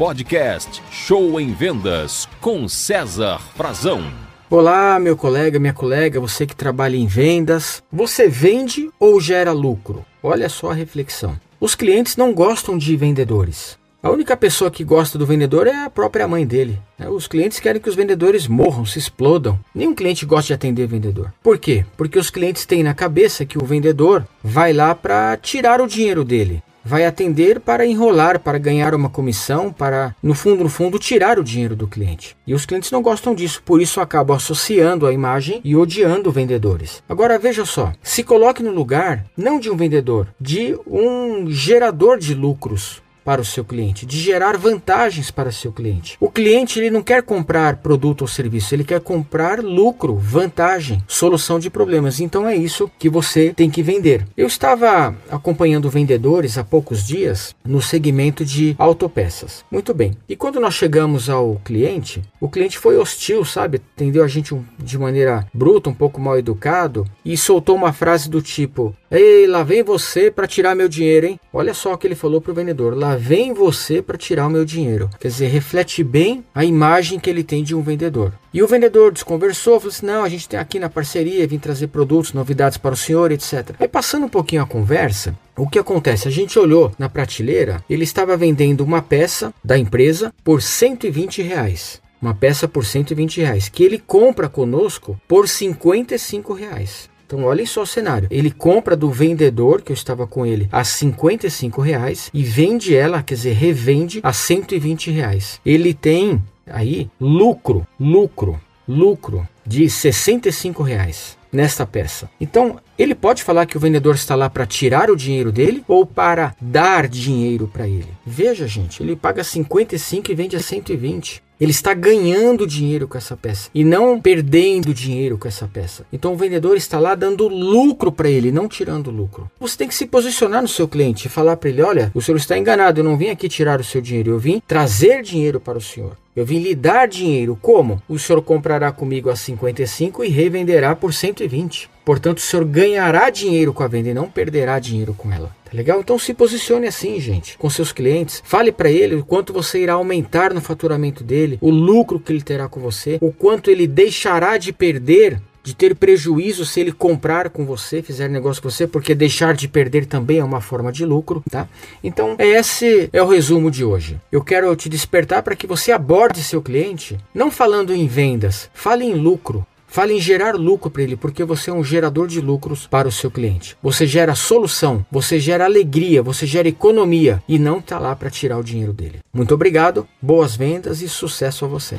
podcast Show em Vendas com César Frazão. Olá, meu colega, minha colega, você que trabalha em vendas. Você vende ou gera lucro? Olha só a reflexão. Os clientes não gostam de vendedores. A única pessoa que gosta do vendedor é a própria mãe dele. Né? Os clientes querem que os vendedores morram, se explodam. Nenhum cliente gosta de atender vendedor. Por quê? Porque os clientes têm na cabeça que o vendedor vai lá para tirar o dinheiro dele vai atender para enrolar, para ganhar uma comissão, para, no fundo, no fundo, tirar o dinheiro do cliente. E os clientes não gostam disso, por isso acabam associando a imagem e odiando vendedores. Agora veja só, se coloque no lugar não de um vendedor, de um gerador de lucros para o seu cliente, de gerar vantagens para o seu cliente. O cliente ele não quer comprar produto ou serviço, ele quer comprar lucro, vantagem, solução de problemas. Então é isso que você tem que vender. Eu estava acompanhando vendedores há poucos dias no segmento de autopeças. Muito bem. E quando nós chegamos ao cliente, o cliente foi hostil, sabe? Atendeu a gente de maneira bruta, um pouco mal educado e soltou uma frase do tipo: Ei, lá vem você para tirar meu dinheiro, hein? Olha só o que ele falou para o vendedor: lá vem você para tirar o meu dinheiro. Quer dizer, reflete bem a imagem que ele tem de um vendedor. E o vendedor desconversou, falou assim: não, a gente tem aqui na parceria, vim trazer produtos, novidades para o senhor, etc. Aí passando um pouquinho a conversa, o que acontece? A gente olhou na prateleira, ele estava vendendo uma peça da empresa por 120 reais. Uma peça por 120 reais, que ele compra conosco por 55 reais. Então, olhem só o cenário. Ele compra do vendedor, que eu estava com ele, a 55 reais e vende ela, quer dizer, revende a 120 reais. Ele tem aí lucro, lucro, lucro de 65 reais nesta peça. Então, ele pode falar que o vendedor está lá para tirar o dinheiro dele ou para dar dinheiro para ele. Veja, gente, ele paga 55 e vende a 120. Ele está ganhando dinheiro com essa peça e não perdendo dinheiro com essa peça. Então o vendedor está lá dando lucro para ele, não tirando lucro. Você tem que se posicionar no seu cliente e falar para ele: olha, o senhor está enganado, eu não vim aqui tirar o seu dinheiro, eu vim trazer dinheiro para o senhor. Eu vim lhe dar dinheiro. Como? O senhor comprará comigo a 55 e revenderá por 120. Portanto, o senhor ganhará dinheiro com a venda e não perderá dinheiro com ela. Tá legal? Então se posicione assim, gente, com seus clientes. Fale para ele o quanto você irá aumentar no faturamento dele, o lucro que ele terá com você, o quanto ele deixará de perder de ter prejuízo se ele comprar com você, fizer negócio com você, porque deixar de perder também é uma forma de lucro, tá? Então, esse é o resumo de hoje. Eu quero te despertar para que você aborde seu cliente, não falando em vendas, fale em lucro. Fale em gerar lucro para ele, porque você é um gerador de lucros para o seu cliente. Você gera solução, você gera alegria, você gera economia e não está lá para tirar o dinheiro dele. Muito obrigado, boas vendas e sucesso a você.